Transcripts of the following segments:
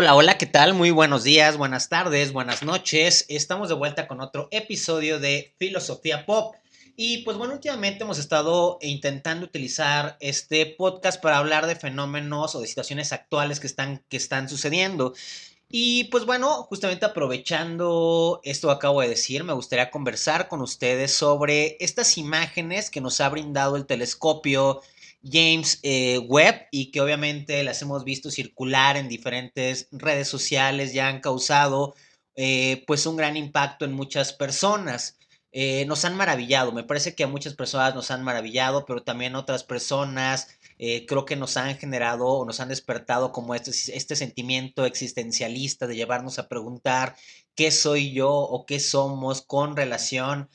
Hola, hola, ¿qué tal? Muy buenos días, buenas tardes, buenas noches. Estamos de vuelta con otro episodio de Filosofía Pop. Y pues bueno, últimamente hemos estado intentando utilizar este podcast para hablar de fenómenos o de situaciones actuales que están, que están sucediendo. Y pues bueno, justamente aprovechando esto que acabo de decir, me gustaría conversar con ustedes sobre estas imágenes que nos ha brindado el telescopio James eh, Webb y que obviamente las hemos visto circular en diferentes redes sociales, ya han causado eh, pues un gran impacto en muchas personas. Eh, nos han maravillado, me parece que a muchas personas nos han maravillado, pero también otras personas creo que nos han generado o nos han despertado como este, este sentimiento existencialista de llevarnos a preguntar qué soy yo o qué somos con relación a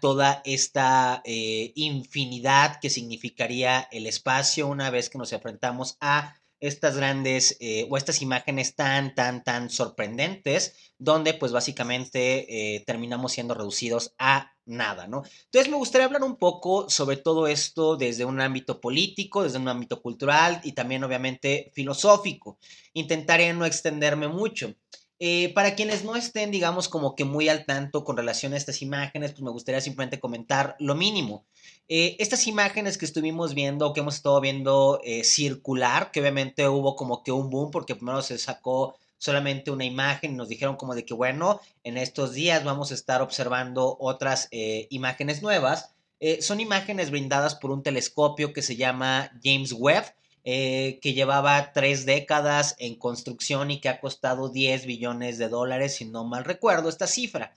toda esta eh, infinidad que significaría el espacio una vez que nos enfrentamos a estas grandes eh, o estas imágenes tan, tan, tan sorprendentes, donde pues básicamente eh, terminamos siendo reducidos a nada, ¿no? Entonces me gustaría hablar un poco sobre todo esto desde un ámbito político, desde un ámbito cultural y también obviamente filosófico. Intentaré no extenderme mucho. Eh, para quienes no estén, digamos, como que muy al tanto con relación a estas imágenes, pues me gustaría simplemente comentar lo mínimo. Eh, estas imágenes que estuvimos viendo, que hemos estado viendo eh, circular, que obviamente hubo como que un boom, porque primero se sacó solamente una imagen y nos dijeron como de que, bueno, en estos días vamos a estar observando otras imágenes nuevas. son imágenes brindadas por un telescopio que se llama James Webb eh, que llevaba tres décadas en construcción y que ha costado 10 billones de dólares, si no mal recuerdo esta cifra.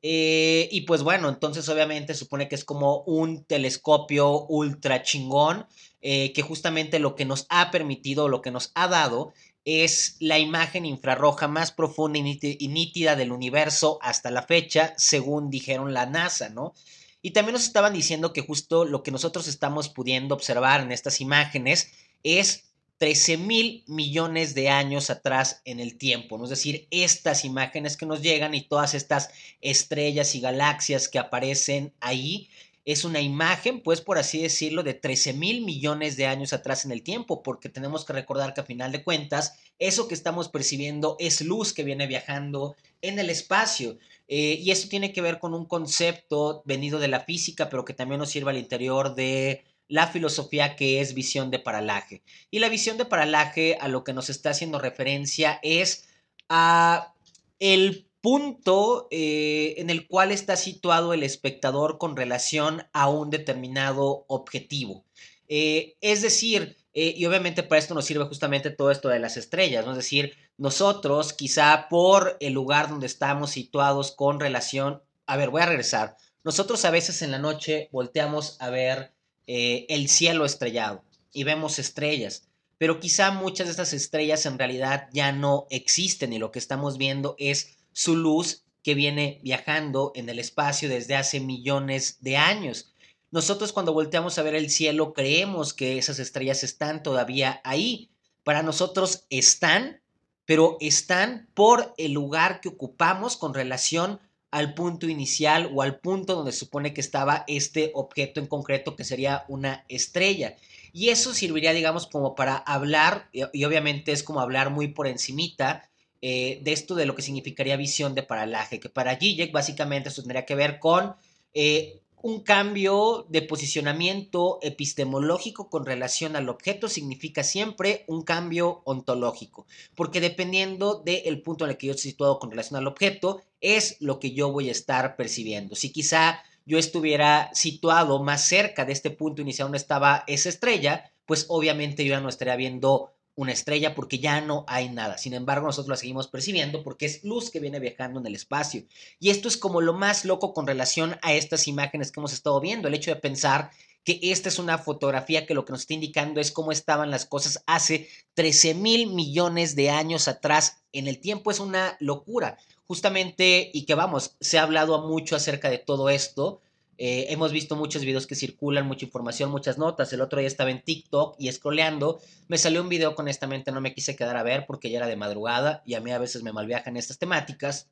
Eh, y pues bueno, entonces obviamente supone que es como un telescopio ultra chingón, eh, que justamente lo que nos ha permitido, lo que nos ha dado, es la imagen infrarroja más profunda y nítida del universo hasta la fecha, según dijeron la NASA, ¿no? Y también nos estaban diciendo que justo lo que nosotros estamos pudiendo observar en estas imágenes es 13 mil millones de años atrás en el tiempo, ¿no? es decir, estas imágenes que nos llegan y todas estas estrellas y galaxias que aparecen ahí, es una imagen, pues por así decirlo, de 13 mil millones de años atrás en el tiempo, porque tenemos que recordar que a final de cuentas, eso que estamos percibiendo es luz que viene viajando en el espacio. Eh, y eso tiene que ver con un concepto venido de la física, pero que también nos sirve al interior de la filosofía que es visión de paralaje. Y la visión de paralaje a lo que nos está haciendo referencia es a el punto eh, en el cual está situado el espectador con relación a un determinado objetivo. Eh, es decir, eh, y obviamente para esto nos sirve justamente todo esto de las estrellas, ¿no? Es decir, nosotros quizá por el lugar donde estamos situados con relación, a ver, voy a regresar. Nosotros a veces en la noche volteamos a ver eh, el cielo estrellado y vemos estrellas, pero quizá muchas de estas estrellas en realidad ya no existen y lo que estamos viendo es su luz que viene viajando en el espacio desde hace millones de años. Nosotros cuando volteamos a ver el cielo creemos que esas estrellas están todavía ahí. Para nosotros están, pero están por el lugar que ocupamos con relación al punto inicial o al punto donde se supone que estaba este objeto en concreto que sería una estrella. Y eso serviría, digamos, como para hablar, y, obviamente es como hablar muy por encimita eh, de esto de lo que significaría visión de paralaje, que para Zizek básicamente eso tendría que ver con eh, un cambio de posicionamiento epistemológico con relación al objeto significa siempre un cambio ontológico, porque dependiendo del punto en el que yo estoy situado con relación al objeto, es lo que yo voy a estar percibiendo. Si quizá yo estuviera situado más cerca de este punto inicial donde estaba esa estrella, pues obviamente yo ya no estaría viendo una estrella porque ya no hay nada. Sin embargo, nosotros la seguimos percibiendo porque es luz que viene viajando en el espacio. Y esto es como lo más loco con relación a estas imágenes que hemos estado viendo. El hecho de pensar que esta es una fotografía que lo que nos está indicando es cómo estaban las cosas hace 13 mil millones de años atrás en el tiempo. Es una locura. Justamente, y que vamos, se ha hablado mucho acerca de todo esto eh, hemos visto muchos videos que circulan, mucha información, muchas notas. El otro día estaba en TikTok y scrolleando. Me salió un video con honestamente no me quise quedar a ver porque ya era de madrugada y a mí a veces me malviajan estas temáticas.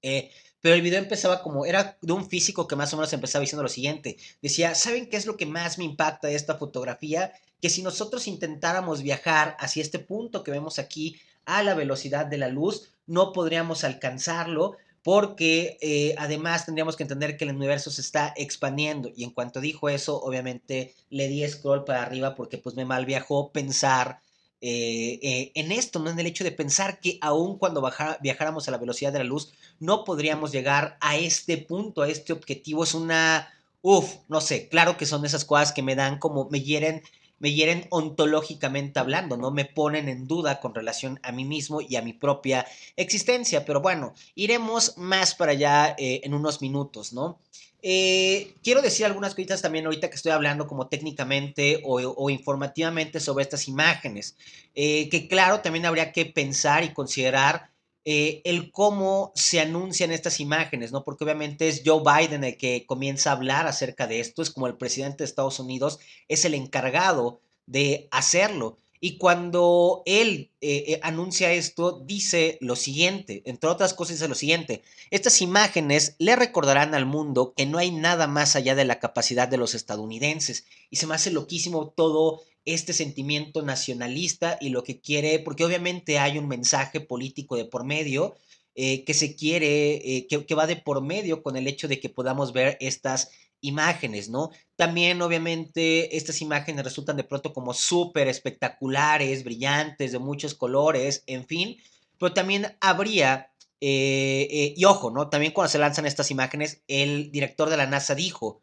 Eh, pero el video empezaba como, era de un físico que más o menos empezaba diciendo lo siguiente. Decía, ¿saben qué es lo que más me impacta de esta fotografía? Que si nosotros intentáramos viajar hacia este punto que vemos aquí, a la velocidad de la luz, no podríamos alcanzarlo porque eh, además tendríamos que entender que el universo se está expandiendo y en cuanto dijo eso, obviamente le di scroll para arriba porque pues me mal viajó pensar eh, eh, en esto, ¿no? En el hecho de pensar que aun cuando viajáramos a la velocidad de la luz, no podríamos llegar a este punto, a este objetivo. Es una, uff, no sé, claro que son esas cosas que me dan como, me hieren me hieren ontológicamente hablando, ¿no? Me ponen en duda con relación a mí mismo y a mi propia existencia. Pero bueno, iremos más para allá eh, en unos minutos, ¿no? Eh, quiero decir algunas cositas también ahorita que estoy hablando como técnicamente o, informativamente sobre estas imágenes, eh, que claro, también habría que pensar y considerar eh, el cómo se anuncian estas imágenes, ¿no? Porque obviamente es Joe Biden el que comienza a hablar acerca de esto, es como el presidente de Estados Unidos, es el encargado de hacerlo. Y cuando él eh, eh, anuncia esto, dice lo siguiente, entre otras cosas dice lo siguiente, estas imágenes le recordarán al mundo que no hay nada más allá de la capacidad de los estadounidenses. Y se me hace loquísimo todo este sentimiento nacionalista y lo que quiere, porque obviamente hay un mensaje político de por medio eh, que se quiere, eh, que, va de por medio con el hecho de que podamos ver estas imágenes, ¿no? También obviamente estas imágenes resultan de pronto como súper espectaculares, brillantes, de muchos colores, en fin, pero también habría, eh, y ojo, ¿no? También cuando se lanzan estas imágenes, el director de la NASA dijo,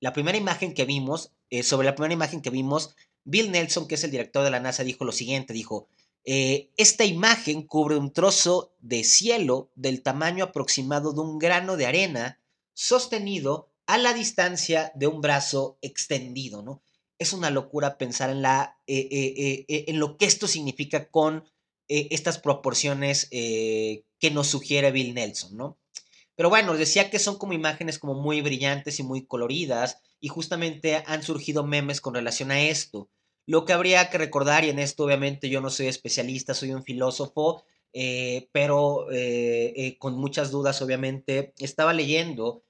la primera imagen que vimos, sobre la primera imagen que vimos, Bill Nelson, que es el director de la NASA, dijo lo siguiente, dijo, eh, esta imagen cubre un trozo de cielo del tamaño aproximado de un grano de arena sostenido a la distancia de un brazo extendido, ¿no? Es una locura pensar en, eh, eh, en lo que esto significa con estas proporciones que nos sugiere Bill Nelson, ¿no? Pero bueno, decía que son como imágenes como muy brillantes y muy coloridas y justamente han surgido memes con relación a esto. Lo que habría que recordar, y en esto obviamente yo no soy especialista, soy un filósofo, eh, pero eh, eh, con muchas dudas obviamente, estaba leyendo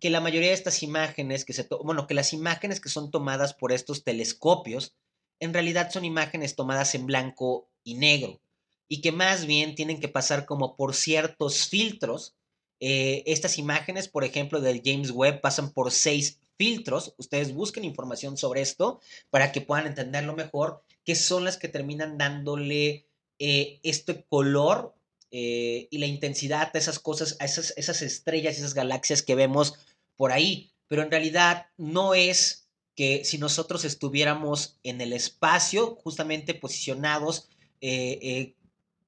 que la mayoría de estas imágenes que se, bueno, que las imágenes que son tomadas por estos telescopios, en realidad son imágenes tomadas en blanco y negro y que más bien tienen que pasar como por ciertos filtros. Eh, estas imágenes, por ejemplo, del James Webb pasan por seis filtros. Ustedes busquen información sobre esto para que puedan entenderlo mejor, que son las que terminan dándole eh, este color eh, y la intensidad a esas cosas, a esas, esas estrellas, esas galaxias que vemos por ahí. Pero en realidad no es que si nosotros estuviéramos en el espacio, justamente posicionados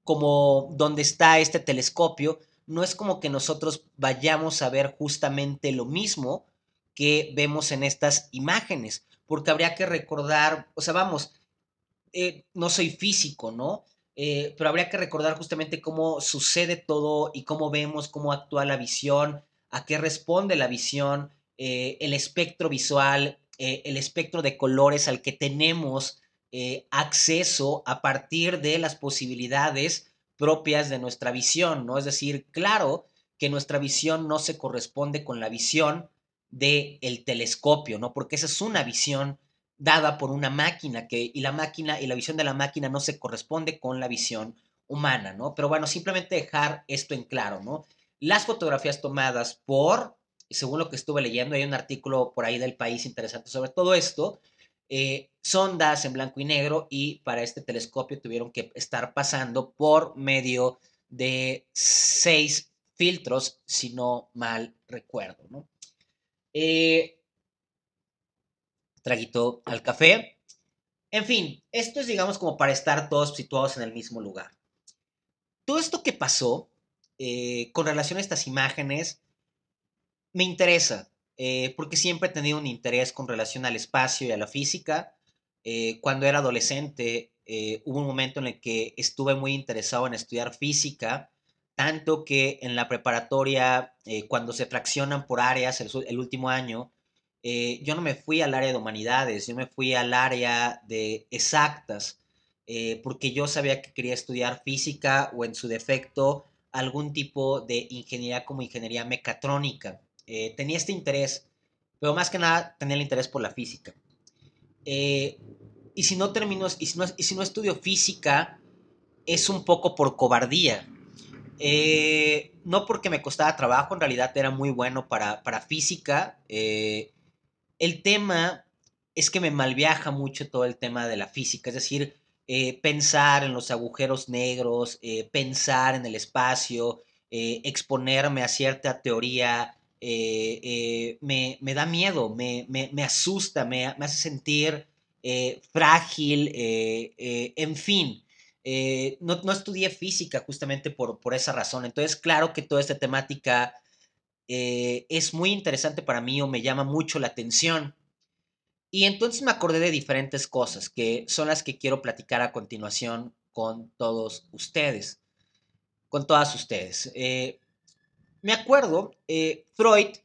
como donde está este telescopio, no es como que nosotros vayamos a ver justamente lo mismo que vemos en estas imágenes, porque habría que recordar, o sea, vamos, eh, no soy físico, ¿no? Eh, pero habría que recordar justamente cómo sucede todo y cómo vemos, cómo actúa la visión, a qué responde la visión, eh, el espectro visual, el espectro de colores al que tenemos eh, acceso a partir de las posibilidades propias de nuestra visión, ¿no? Es decir, claro que nuestra visión no se corresponde con la visión del el telescopio, ¿no? Porque esa es una visión dada por una máquina que, y la máquina y la visión de la máquina no se corresponde con la visión humana, ¿no? Pero bueno, simplemente dejar esto en claro, ¿no? Las fotografías tomadas por, según lo que estuve leyendo, hay un artículo por ahí del país interesante sobre todo esto, eh, sondas en blanco y negro y para este telescopio tuvieron que estar pasando por medio de seis filtros, si no mal recuerdo. ¿no? Eh, traguito al café. En fin, esto es, digamos, como para estar todos situados en el mismo lugar. Todo esto que pasó eh, con relación a estas imágenes me interesa. Eh, porque siempre he tenido un interés con relación al espacio y a la física. Eh, cuando era adolescente hubo un momento en el que estuve muy interesado en estudiar física, tanto que en la preparatoria, cuando se fraccionan por áreas el, último año, yo no me fui al área de humanidades, yo me fui al área de exactas, porque yo sabía que quería estudiar física o en su defecto algún tipo de ingeniería como ingeniería mecatrónica. Eh, tenía este interés, pero más que nada tenía el interés por la física. Eh, y si no termino, si no, si no estudio física, es un poco por cobardía. Eh, no porque me costaba trabajo, en realidad era muy bueno para, para física. Eh, el tema es que me malviaja mucho todo el tema de la física, es decir, eh, pensar en los agujeros negros, pensar en el espacio, exponerme a cierta teoría, me, me, da miedo, me, me, me asusta, me, hace sentir frágil, en fin. Eh, no, estudié física justamente por, por, esa razón. Entonces, claro que toda esta temática eh, es muy interesante para mí o me llama mucho la atención. Y entonces me acordé de diferentes cosas que son las que quiero platicar a continuación con todos ustedes, con todas ustedes. Eh, me acuerdo, Freud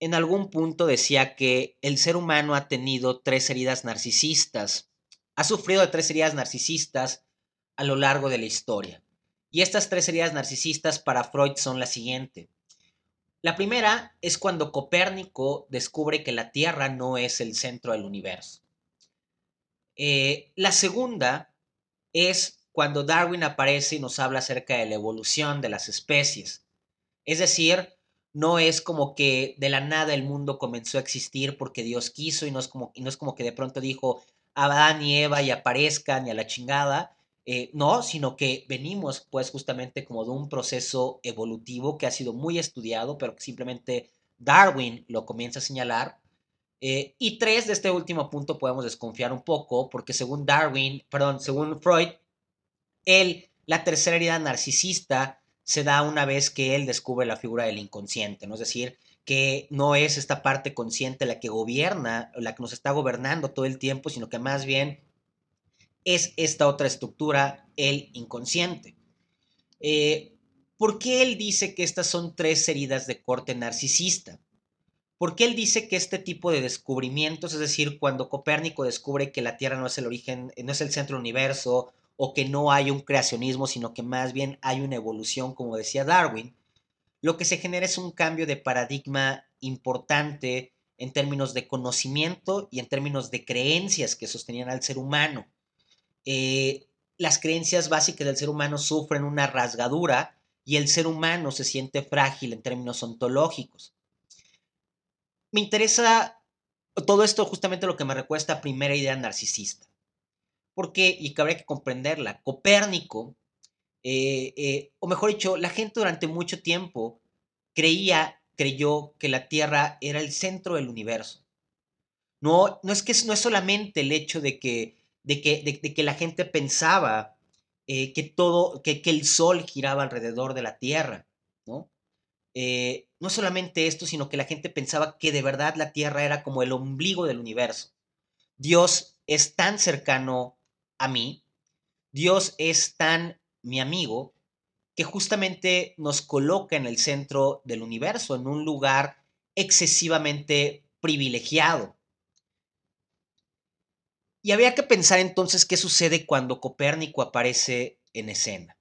en algún punto decía que el ser humano ha tenido tres heridas narcisistas, ha sufrido de tres heridas narcisistas a lo largo de la historia. Y estas tres heridas narcisistas para Freud son las siguientes. La primera es cuando Copérnico descubre que la Tierra no es el centro del universo. Eh, la segunda es cuando Darwin aparece y nos habla acerca de la evolución de las especies. Es decir, no es como que de la nada el mundo comenzó a existir porque Dios quiso y no es como, que de pronto dijo Adán y Eva y aparezcan y a la chingada, eh, no, sino que venimos pues justamente como de un proceso evolutivo que ha sido muy estudiado, pero simplemente Darwin lo comienza a señalar. Eh, y tres, de este último punto podemos desconfiar un poco, porque según Darwin, perdón, según Freud, él, la tercera herida narcisista se da una vez que él descubre la figura del inconsciente, ¿no? Es decir, que no es esta parte consciente la que gobierna, la que nos está gobernando todo el tiempo, sino que más bien es esta otra estructura, el inconsciente. Eh, ¿Por qué él dice que estas son tres heridas de corte narcisista? ¿Por qué él dice que este tipo de descubrimientos, es decir, cuando Copérnico descubre que la Tierra no es el origen, no es el centro del universo, o que no hay un creacionismo, sino que más bien hay una evolución, como decía Darwin, lo que se genera es un cambio de paradigma importante en términos de conocimiento y en términos de creencias que sostenían al ser humano. Eh, las creencias básicas del ser humano sufren una rasgadura y el ser humano se siente frágil en términos ontológicos. Me interesa todo esto justamente lo que me recuesta a primera idea narcisista. Porque, y que habría que comprenderla, Copérnico, eh, eh, o mejor dicho, la gente durante mucho tiempo creía, creyó que la Tierra era el centro del universo. No, no es que no es solamente el hecho de que de que, de, que la gente pensaba eh, que todo, que, que, el sol giraba alrededor de la Tierra, ¿no? Eh, no solamente esto, sino que la gente pensaba que de verdad la Tierra era como el ombligo del universo. Dios es tan cercano a mí, Dios es tan mi amigo, que justamente nos coloca en el centro del universo, en un lugar excesivamente privilegiado. Y había que pensar entonces qué sucede cuando Copérnico aparece en escena.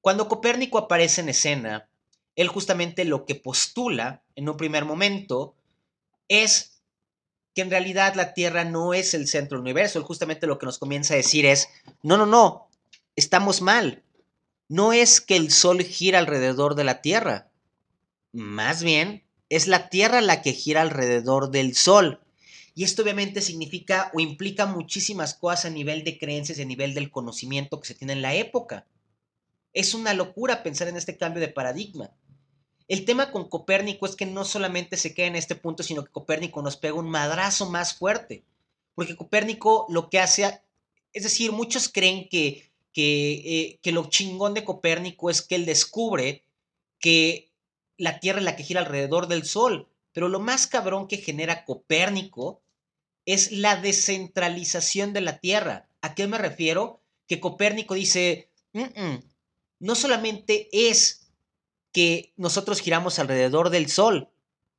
Cuando Copérnico aparece en escena, él justamente lo que postula en un primer momento es que en realidad la Tierra no es el centro del universo. Él justamente lo que nos comienza a decir es, no, no, no, estamos mal. No es que el Sol gira alrededor de la Tierra. Más bien, es la Tierra la que gira alrededor del Sol. Y esto obviamente significa o implica muchísimas cosas a nivel de creencias y a nivel del conocimiento que se tiene en la época. Es una locura pensar en este cambio de paradigma. El tema con Copérnico es que no solamente se queda en este punto, sino que Copérnico nos pega un madrazo más fuerte. Porque Copérnico lo que hace, es decir, muchos creen que, que, eh, que lo chingón de Copérnico es que él descubre que la Tierra es la que gira alrededor del Sol. Pero lo más cabrón que genera Copérnico es la descentralización de la Tierra. ¿A qué me refiero? Que Copérnico dice, no solamente es que nosotros giramos alrededor del Sol,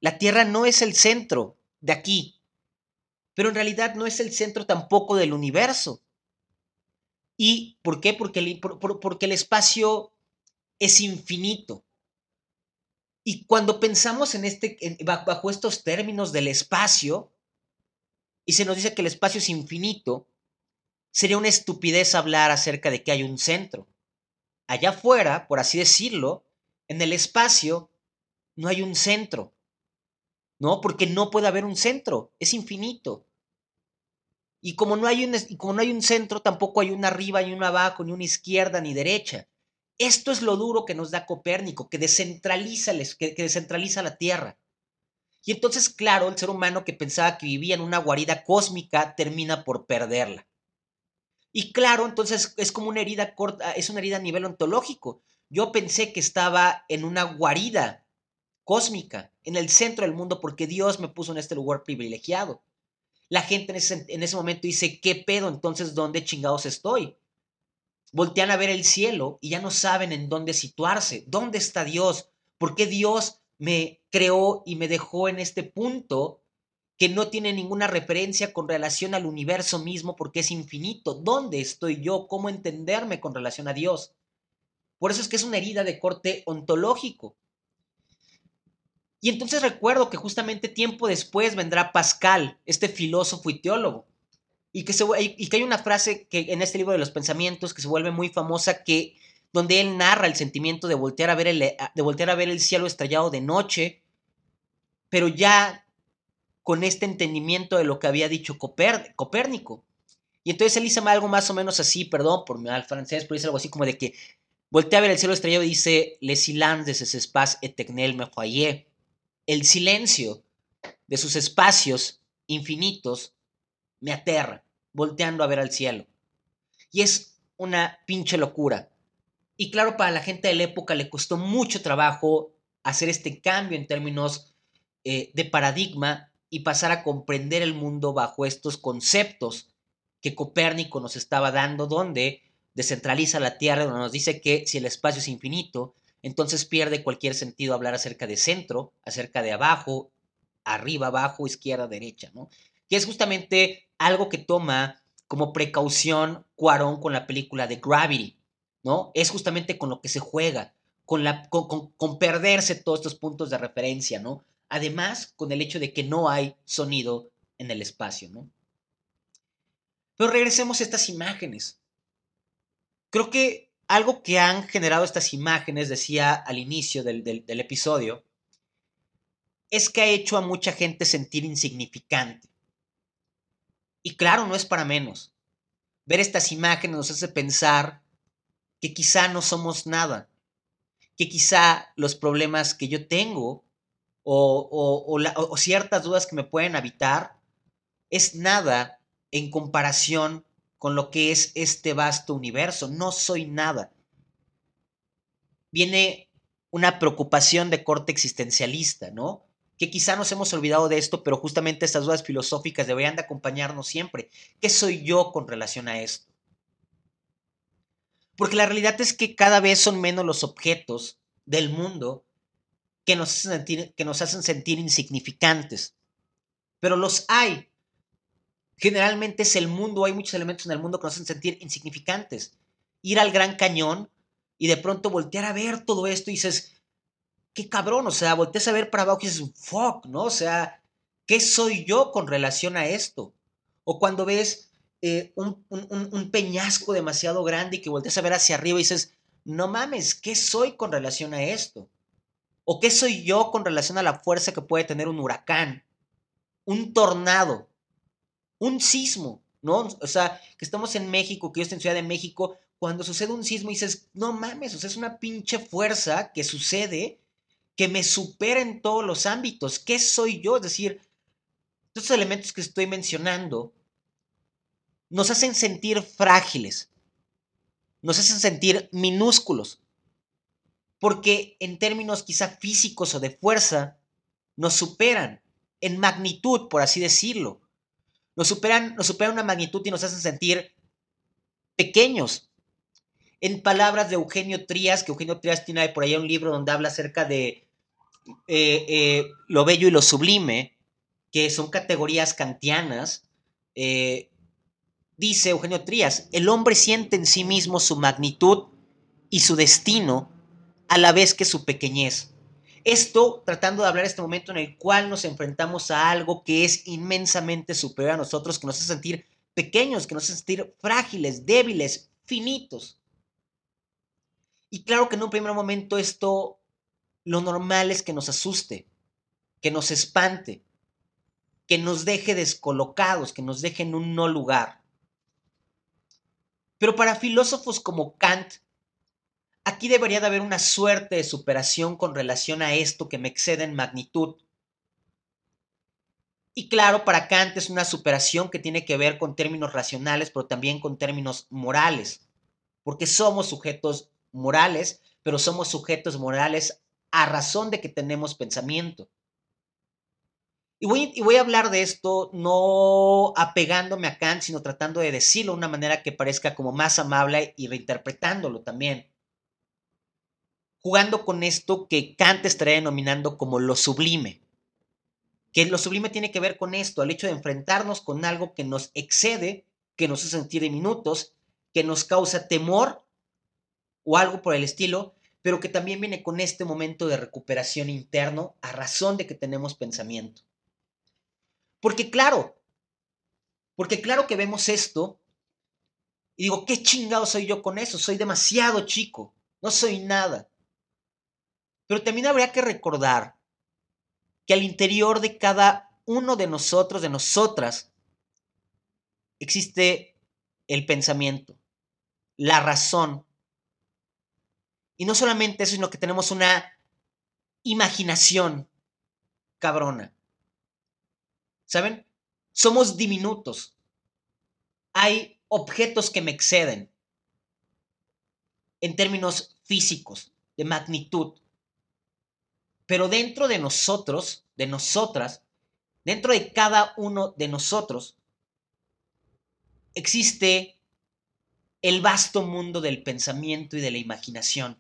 la Tierra no es el centro de aquí, pero en realidad no es el centro tampoco del universo. ¿Y por qué? Porque el, espacio es infinito. Y cuando pensamos en este, bajo estos términos del espacio, y se nos dice que el espacio es infinito, sería una estupidez hablar acerca de que hay un centro. Allá afuera, por así decirlo, en el espacio, no hay un centro. ¿No? Porque no puede haber un centro, es infinito. Y como no hay un, como no hay un centro, tampoco hay una arriba, ni una abajo, ni una izquierda, ni derecha. Esto es lo duro que nos da Copérnico, que descentraliza, que descentraliza la Tierra. Y entonces, claro, el ser humano que pensaba que vivía en una guarida cósmica termina por perderla. Y claro, entonces es como una herida corta, es una herida a nivel ontológico. Yo pensé que estaba en una guarida cósmica, en el centro del mundo, porque Dios me puso en este lugar privilegiado. La gente en ese, en ese momento dice, ¿qué pedo? Entonces, ¿dónde chingados estoy? Voltean a ver el cielo y ya no saben en dónde situarse. ¿Dónde está Dios? ¿Por qué Dios me creó y me dejó en este punto que no tiene ninguna referencia con relación al universo mismo porque es infinito. ¿Dónde estoy yo? ¿Cómo entenderme con relación a Dios? Por eso es que es una herida de corte ontológico. Y entonces recuerdo que justamente tiempo después vendrá Pascal, este filósofo y teólogo, y que, y que hay una frase que en este libro de los pensamientos que se vuelve muy famosa, que donde él narra el sentimiento de voltear a ver el, de a ver el cielo estrellado de noche, pero ya con este entendimiento de lo que había dicho Copérnico. Y entonces él dice algo más o menos así, perdón por mi mal francés, pero dice algo así como de que voltea a ver el cielo estrellado y dice, Le silence de ses espaces éternels me foyer. El silencio de sus espacios infinitos me aterra, volteando a ver al cielo. Y es una pinche locura. Y claro, para la gente de la época le costó mucho trabajo hacer este cambio en términos eh, de paradigma y pasar a comprender el mundo bajo estos conceptos que Copérnico nos estaba dando, donde descentraliza la Tierra, donde nos dice que si el espacio es infinito, entonces pierde cualquier sentido hablar acerca de centro, acerca de abajo, arriba, abajo, izquierda, derecha, ¿no? Que es justamente algo que toma como precaución Cuarón con la película de Gravity, ¿no? Es justamente con lo que se juega, con, la, con, con perderse todos estos puntos de referencia, ¿no? Además, con el hecho de que no hay sonido en el espacio, ¿no? Pero regresemos a estas imágenes. Creo que algo que han generado estas imágenes, decía al inicio del, del episodio, es que ha hecho a mucha gente sentir insignificante. Y claro, no es para menos. Ver estas imágenes nos hace pensar que quizá no somos nada, que quizá los problemas que yo tengo o, ciertas dudas que me pueden habitar, es nada en comparación con lo que es este vasto universo. No soy nada. Viene una preocupación de corte existencialista, ¿no? Que quizá nos hemos olvidado de esto, pero justamente estas dudas filosóficas deberían de acompañarnos siempre. ¿Qué soy yo con relación a esto? Porque la realidad es que cada vez son menos los objetos del mundo que nos, hacen sentir, que nos hacen sentir insignificantes. Pero los hay. Generalmente es el mundo, hay muchos elementos en el mundo que nos hacen sentir insignificantes. Ir al Gran Cañón y de pronto voltear a ver todo esto y dices, qué cabrón, o sea, volteas a ver para abajo y dices, fuck, ¿no? O sea, ¿qué soy yo con relación a esto? O cuando ves eh, un, peñasco demasiado grande y que volteas a ver hacia arriba y dices, no mames, ¿qué soy con relación a esto? ¿O qué soy yo con relación a la fuerza que puede tener un huracán, un tornado, un sismo? ¿No? O sea, que estamos en México, que yo estoy en Ciudad de México, cuando sucede un sismo y dices, no mames, o sea, es una pinche fuerza que sucede que me supera en todos los ámbitos. ¿Qué soy yo? Es decir, estos elementos que estoy mencionando nos hacen sentir frágiles, nos hacen sentir minúsculos, porque en términos quizá físicos o de fuerza, nos superan en magnitud, por así decirlo. Nos superan, nos superan una magnitud y nos hacen sentir pequeños. En palabras de Eugenio Trías, que Eugenio Trías tiene por ahí un libro donde habla acerca de eh, eh, lo bello y lo sublime, que son categorías kantianas, eh, dice Eugenio Trías, el hombre siente en sí mismo su magnitud y su destino a la vez que su pequeñez. Esto tratando de hablar este momento en el cual nos enfrentamos a algo que es inmensamente superior a nosotros, que nos hace sentir pequeños, que nos hacen sentir frágiles, débiles, finitos. Y claro que en un primer momento esto, lo normal es que nos asuste, que nos espante, que nos deje descolocados, que nos deje en un no lugar. Pero para filósofos como Kant, aquí debería de haber una suerte de superación con relación a esto que me excede en magnitud. Y claro, para Kant es una superación que tiene que ver con términos racionales, pero también con términos morales, porque somos sujetos morales, pero somos sujetos morales a razón de que tenemos pensamiento. Y voy, a hablar de esto no apegándome a Kant, sino tratando de decirlo de una manera que parezca como más amable y reinterpretándolo también. Jugando con esto que Kant estaría denominando como lo sublime. Que lo sublime tiene que ver con esto, al hecho de enfrentarnos con algo que nos excede, que nos hace sentir diminutos, que nos causa temor o algo por el estilo, pero que también viene con este momento de recuperación interno a razón de que tenemos pensamiento. Porque claro, porque claro que vemos esto y digo, ¿qué chingado soy yo con eso? Soy demasiado chico, no soy nada. Pero también habría que recordar que al interior de cada uno de nosotros, de nosotras, existe el pensamiento, la razón. Y no solamente eso, sino que tenemos una imaginación cabrona. ¿Saben? Somos diminutos. Hay objetos que me exceden en términos físicos, de magnitud. Pero dentro de nosotros, de nosotras, dentro de cada uno de nosotros, existe el vasto mundo del pensamiento y de la imaginación.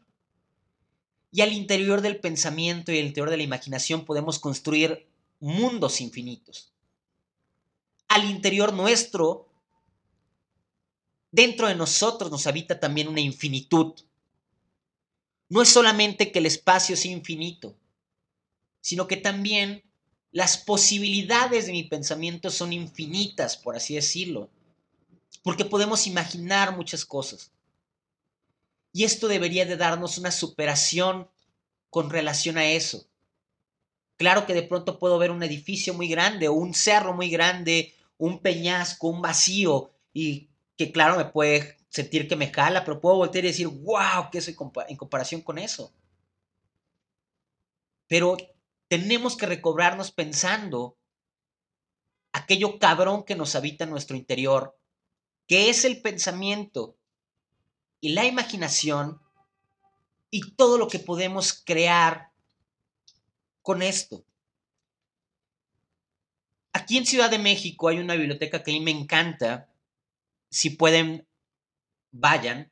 Y al interior del pensamiento y al interior de la imaginación podemos construir mundos infinitos al interior nuestro, dentro de nosotros nos habita también una infinitud. No es solamente que el espacio sea infinito, sino que también las posibilidades de mi pensamiento son infinitas, por así decirlo, porque podemos imaginar muchas cosas. Y esto debería de darnos una superación con relación a eso. Claro que de pronto puedo ver un edificio muy grande o un cerro muy grande un peñasco, un vacío, y que claro, me puede sentir que me jala, pero puedo voltear y decir, wow, ¿qué soy en comparación con eso? Pero tenemos que recobrarnos pensando aquello cabrón que nos habita en nuestro interior, que es el pensamiento y la imaginación y todo lo que podemos crear con esto. Aquí en Ciudad de México hay una biblioteca que a mí me encanta. Si pueden, vayan.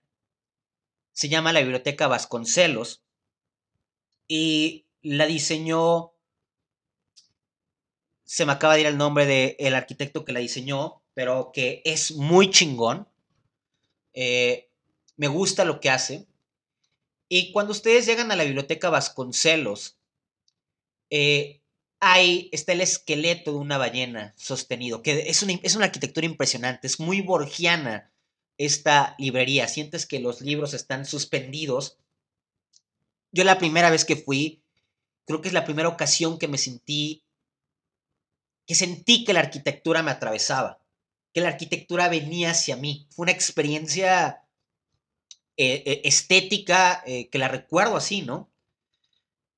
Se llama la Biblioteca Vasconcelos. Y la diseñó. Se me acaba de ir el nombre del arquitecto que la diseñó, pero que es muy chingón. Eh, me gusta lo que hace. Y cuando ustedes llegan a la Biblioteca Vasconcelos, eh, ahí está el esqueleto de una ballena sostenido, que es una, es una arquitectura impresionante, es muy borgiana esta librería, sientes que los libros están suspendidos. Yo la primera vez que fui, creo que es la primera ocasión que me sentí, que sentí que la arquitectura me atravesaba, que la arquitectura venía hacia mí. Fue una experiencia eh, eh, estética eh, que la recuerdo así, ¿no?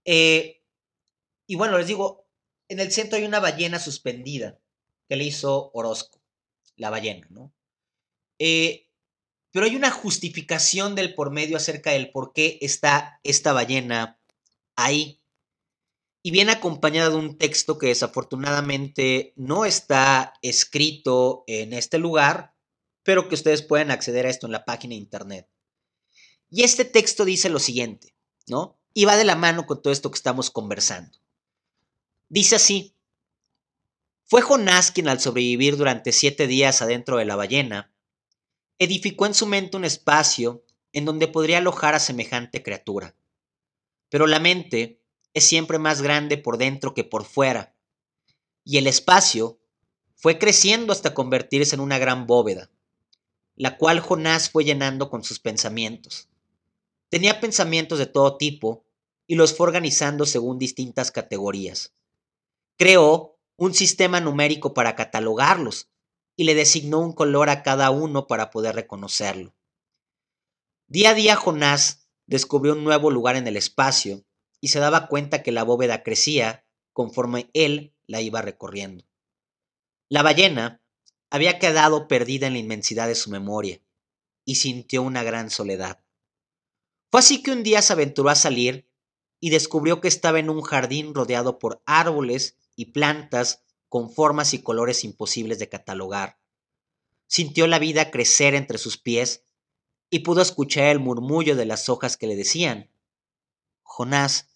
y bueno, les digo, en el centro hay una ballena suspendida que le hizo Orozco, la ballena, ¿no? Eh, pero hay una justificación del por medio acerca del por qué está esta ballena ahí. Y viene acompañada de un texto que desafortunadamente no está escrito en este lugar, pero que ustedes pueden acceder a esto en la página de internet. Y este texto dice lo siguiente, ¿no? Y va de la mano con todo esto que estamos conversando. Dice así, fue Jonás quien al sobrevivir durante siete días adentro de la ballena, edificó en su mente un espacio en donde podría alojar a semejante criatura. Pero la mente es siempre más grande por dentro que por fuera, y el espacio fue creciendo hasta convertirse en una gran bóveda, la cual Jonás fue llenando con sus pensamientos. Tenía pensamientos de todo tipo y los fue organizando según distintas categorías. Creó un sistema numérico para catalogarlos y le designó un color a cada uno para poder reconocerlo. Día a día Jonás descubrió un nuevo lugar en el espacio y se daba cuenta que la bóveda crecía conforme él la iba recorriendo. La ballena había quedado perdida en la inmensidad de su memoria y sintió una gran soledad. Fue así que un día se aventuró a salir y descubrió que estaba en un jardín rodeado por árboles y plantas con formas y colores imposibles de catalogar. Sintió la vida crecer entre sus pies y pudo escuchar el murmullo de las hojas que le decían, Jonás,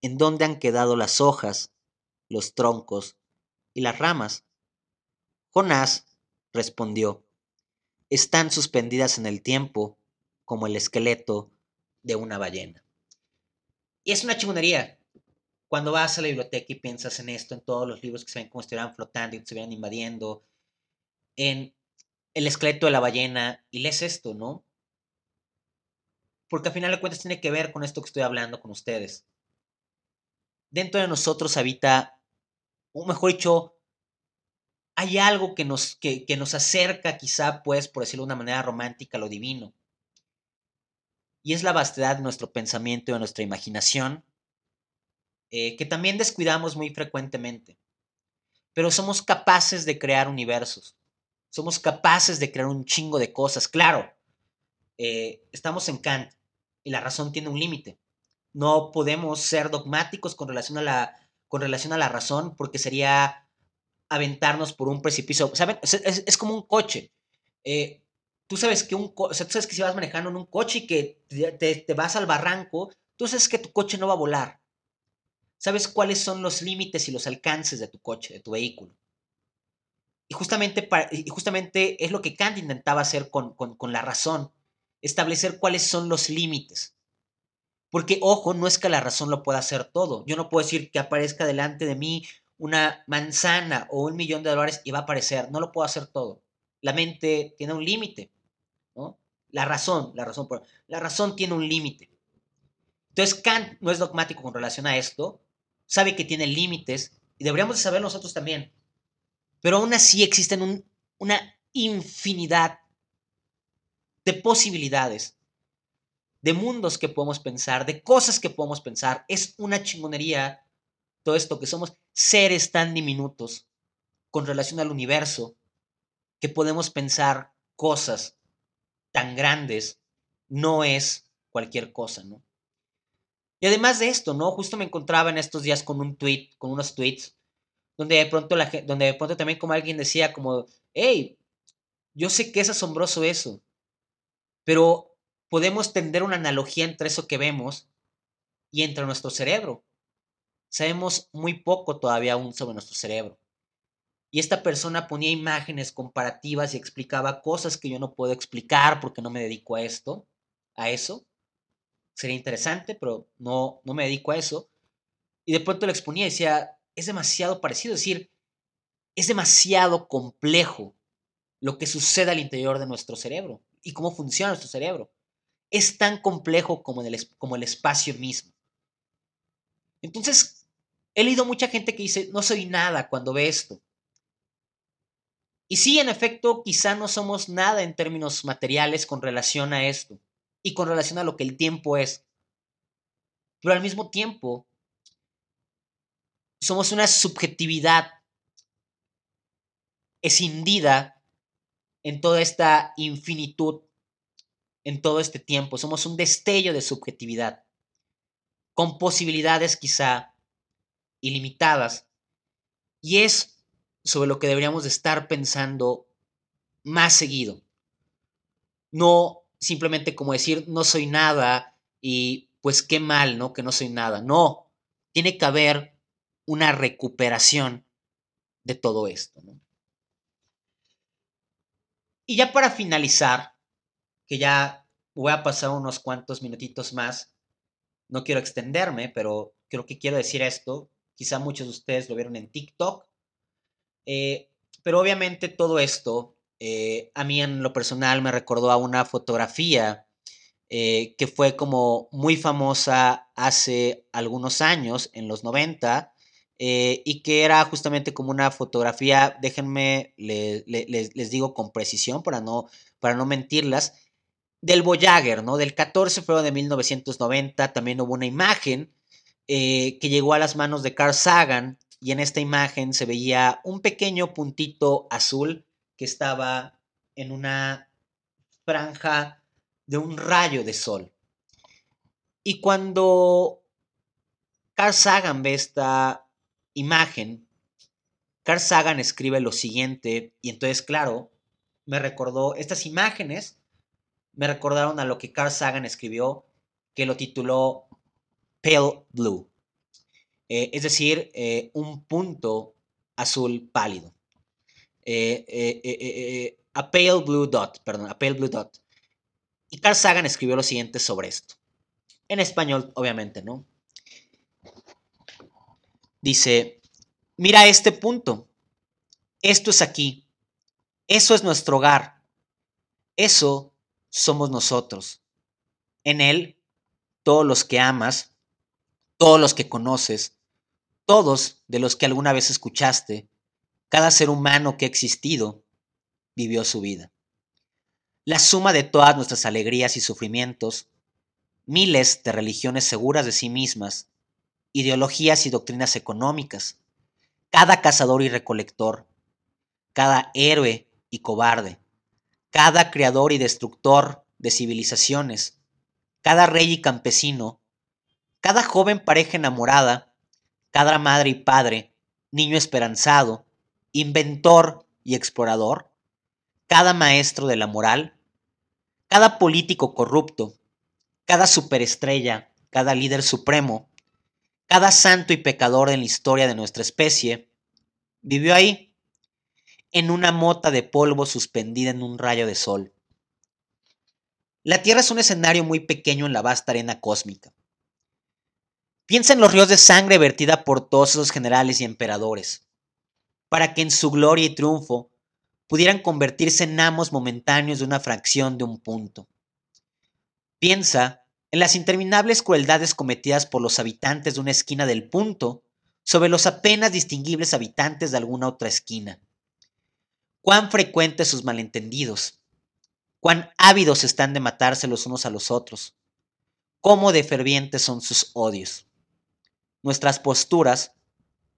¿en dónde han quedado las hojas, los troncos y las ramas? Jonás respondió, están suspendidas en el tiempo como el esqueleto de una ballena. Y es una chingonería. Cuando vas a la biblioteca y piensas en esto, en todos los libros que se ven como estuvieran flotando y se estuvieran invadiendo, en el esqueleto de la ballena, y lees esto, ¿no? Porque al final de cuentas tiene que ver con esto que estoy hablando con ustedes. Dentro de nosotros habita, o mejor dicho, hay algo que nos, que, que nos acerca quizá, pues, por decirlo de una manera romántica, a lo divino y es la vastedad de nuestro pensamiento y de nuestra imaginación, eh, que también descuidamos muy frecuentemente. Pero somos capaces de crear universos, somos capaces de crear un chingo de cosas. Claro, eh, estamos en Kant y la razón tiene un límite. No podemos ser dogmáticos con relación a la, con relación a la razón porque sería aventarnos por un precipicio. ¿Saben? Es, como un coche. Eh, tú sabes que un o sea, sabes que si vas manejando en un coche y que te, vas al barranco, tú sabes que tu coche no va a volar. Sabes cuáles son los límites y los alcances de tu coche, de tu vehículo. Y justamente, justamente es lo que Kant intentaba hacer con, con la razón, establecer cuáles son los límites. Porque, ojo, no es que la razón lo pueda hacer todo. Yo no puedo decir que aparezca delante de mí una manzana o un millón de dólares y va a aparecer. No lo puedo hacer todo. La mente tiene un límite. La razón, la razón, la razón tiene un límite. Entonces Kant no es dogmático con relación a esto, sabe que tiene límites y deberíamos de saber nosotros también. Pero aún así existen una infinidad de posibilidades, de mundos que podemos pensar, de cosas que podemos pensar. Es una chingonería todo esto, que somos seres tan diminutos con relación al universo, que podemos pensar cosas tan grandes no es cualquier cosa, ¿no? Y además de esto, ¿no? Justo me encontraba en estos días con un tweet, con unos tweets, donde de pronto, la, donde de pronto también como alguien decía como, hey, yo sé que es asombroso eso, pero podemos tender una analogía entre eso que vemos y entre nuestro cerebro. Sabemos muy poco todavía aún sobre nuestro cerebro y esta persona ponía imágenes comparativas y explicaba cosas que yo no puedo explicar porque no me dedico a esto, a eso. Sería interesante, pero no, no me dedico a eso. Y de pronto lo exponía y decía, es demasiado parecido, es decir, es demasiado complejo lo que sucede al interior de nuestro cerebro y cómo funciona nuestro cerebro. Es tan complejo como, el, como el espacio mismo. Entonces, he leído mucha gente que dice, no soy nada cuando ve esto. Y sí, en efecto, quizá no somos nada en términos materiales con relación a esto y con relación a lo que el tiempo es. Pero al mismo tiempo, somos una subjetividad escindida en toda esta infinitud, en todo este tiempo. Somos un destello de subjetividad, con posibilidades quizá ilimitadas. Y es sobre lo que deberíamos de estar pensando más seguido. No simplemente como decir no soy nada y pues qué mal, ¿no? Que no soy nada. No, tiene que haber una recuperación de todo esto. Y ya para finalizar, que ya voy a pasar unos cuantos minutitos más, no quiero extenderme, pero creo que quiero decir esto. Quizá muchos de ustedes lo vieron en TikTok eh, pero obviamente todo esto eh, a mí en lo personal me recordó a una fotografía eh, que fue como muy famosa hace algunos años, en los 90, eh, y que era justamente como una fotografía, déjenme, les digo con precisión para no, para no mentirlas, del Voyager, ¿no? Del 14 de febrero de 1990 también hubo una imagen que llegó a las manos de Carl Sagan y en esta imagen se veía un pequeño puntito azul que estaba en una franja de un rayo de sol. Y cuando Carl Sagan ve esta imagen, Carl Sagan escribe lo siguiente, y entonces, claro, me recordó, estas imágenes me recordaron a lo que Carl Sagan escribió, que lo tituló Pale Blue, eh, es decir, eh, un punto azul pálido. Eh, a Pale Blue Dot, perdón, a Pale Blue Dot. Y Carl Sagan escribió lo siguiente sobre esto. En español, obviamente, ¿no? Dice, mira este punto. Esto es aquí. Eso es nuestro hogar. Eso somos nosotros. En él, todos los que amas, todos los que conoces, todos de los que alguna vez escuchaste, cada ser humano que ha existido, vivió su vida. La suma de todas nuestras alegrías y sufrimientos, miles de religiones seguras de sí mismas, ideologías y doctrinas económicas, cada cazador y recolector, cada héroe y cobarde, cada creador y destructor de civilizaciones, cada rey y campesino, cada joven pareja enamorada, cada madre y padre, niño esperanzado, inventor y explorador, cada maestro de la moral, cada político corrupto, cada superestrella, cada líder supremo, cada santo y pecador en la historia de nuestra especie, vivió ahí, en una mota de polvo suspendida en un rayo de sol. La Tierra es un escenario muy pequeño en la vasta arena cósmica. Piensa en los ríos de sangre vertida por todos esos generales y emperadores, para que en su gloria y triunfo pudieran convertirse en amos momentáneos de una fracción de un punto. Piensa en las interminables crueldades cometidas por los habitantes de una esquina del punto sobre los apenas distinguibles habitantes de alguna otra esquina. Cuán frecuentes sus malentendidos, cuán ávidos están de matarse los unos a los otros, cómo de fervientes son sus odios. Nuestras posturas,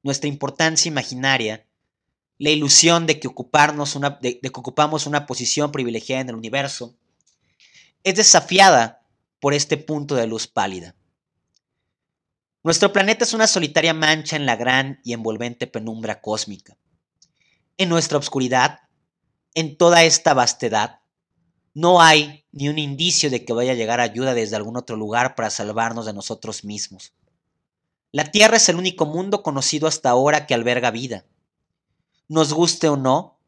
nuestra importancia imaginaria, la ilusión de que, ocuparnos una, de, que ocupamos una posición privilegiada en el universo, es desafiada por este punto de luz pálida. Nuestro planeta es una solitaria mancha en la gran y envolvente penumbra cósmica. En nuestra oscuridad, en toda esta vastedad, no hay ni un indicio de que vaya a llegar ayuda desde algún otro lugar para salvarnos de nosotros mismos. La Tierra es el único mundo conocido hasta ahora que alberga vida nos guste o no,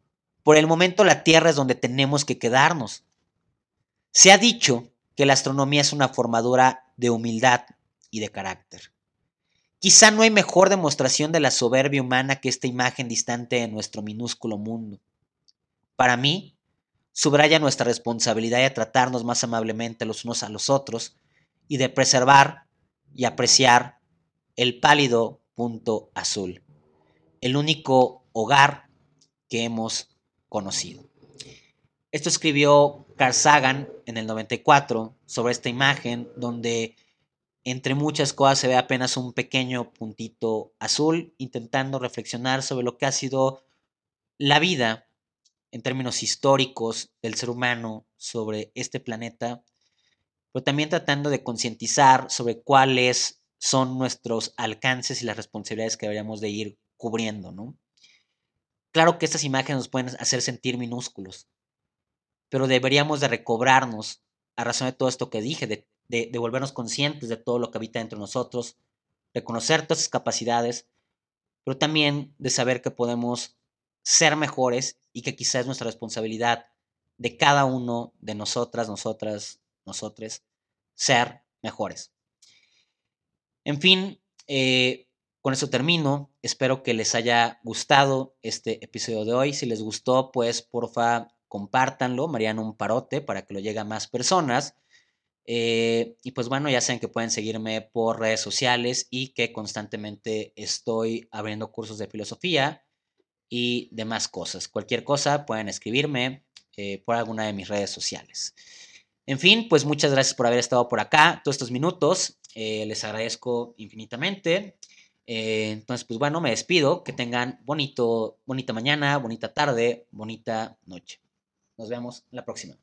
por el momento la Tierra es donde tenemos que quedarnos. Se ha dicho que la astronomía es una formadura de humildad y de carácter. Quizá no hay mejor demostración de la soberbia humana que esta imagen distante de nuestro minúsculo mundo. Para mí, subraya nuestra responsabilidad de tratarnos más amablemente los unos a los otros y de preservar y apreciar el pálido punto azul, el único hogar que hemos conocido. Esto escribió Carl Sagan en el 94 sobre esta imagen donde entre muchas cosas se ve apenas un pequeño puntito azul intentando reflexionar sobre lo que ha sido la vida en términos históricos del ser humano sobre este planeta, pero también tratando de concientizar sobre cuáles son nuestros alcances y las responsabilidades que deberíamos de ir cubriendo, ¿no? Claro que estas imágenes nos pueden hacer sentir minúsculos, pero deberíamos de recobrarnos a razón de todo esto que dije, de, volvernos conscientes de todo lo que habita dentro de nosotros, reconocer todas esas capacidades, pero también de saber que podemos ser mejores y que quizás es nuestra responsabilidad de cada uno de nosotras, nosotras, nosotres, ser mejores. En fin, eh, con eso termino. Espero que les haya gustado este episodio de hoy. Si les gustó, pues porfa, compártanlo, Mariano un parote para que lo llegue a más personas. Eh, y pues bueno, ya saben que pueden seguirme por redes sociales y que constantemente estoy abriendo cursos de filosofía y demás cosas. Cualquier cosa pueden escribirme eh, por alguna de mis redes sociales. En fin, pues muchas gracias por haber estado por acá todos estos minutos. Eh, les agradezco infinitamente. Eh, entonces, pues bueno, me despido. Que tengan bonito, bonita mañana, bonita tarde, bonita noche. Nos vemos la próxima.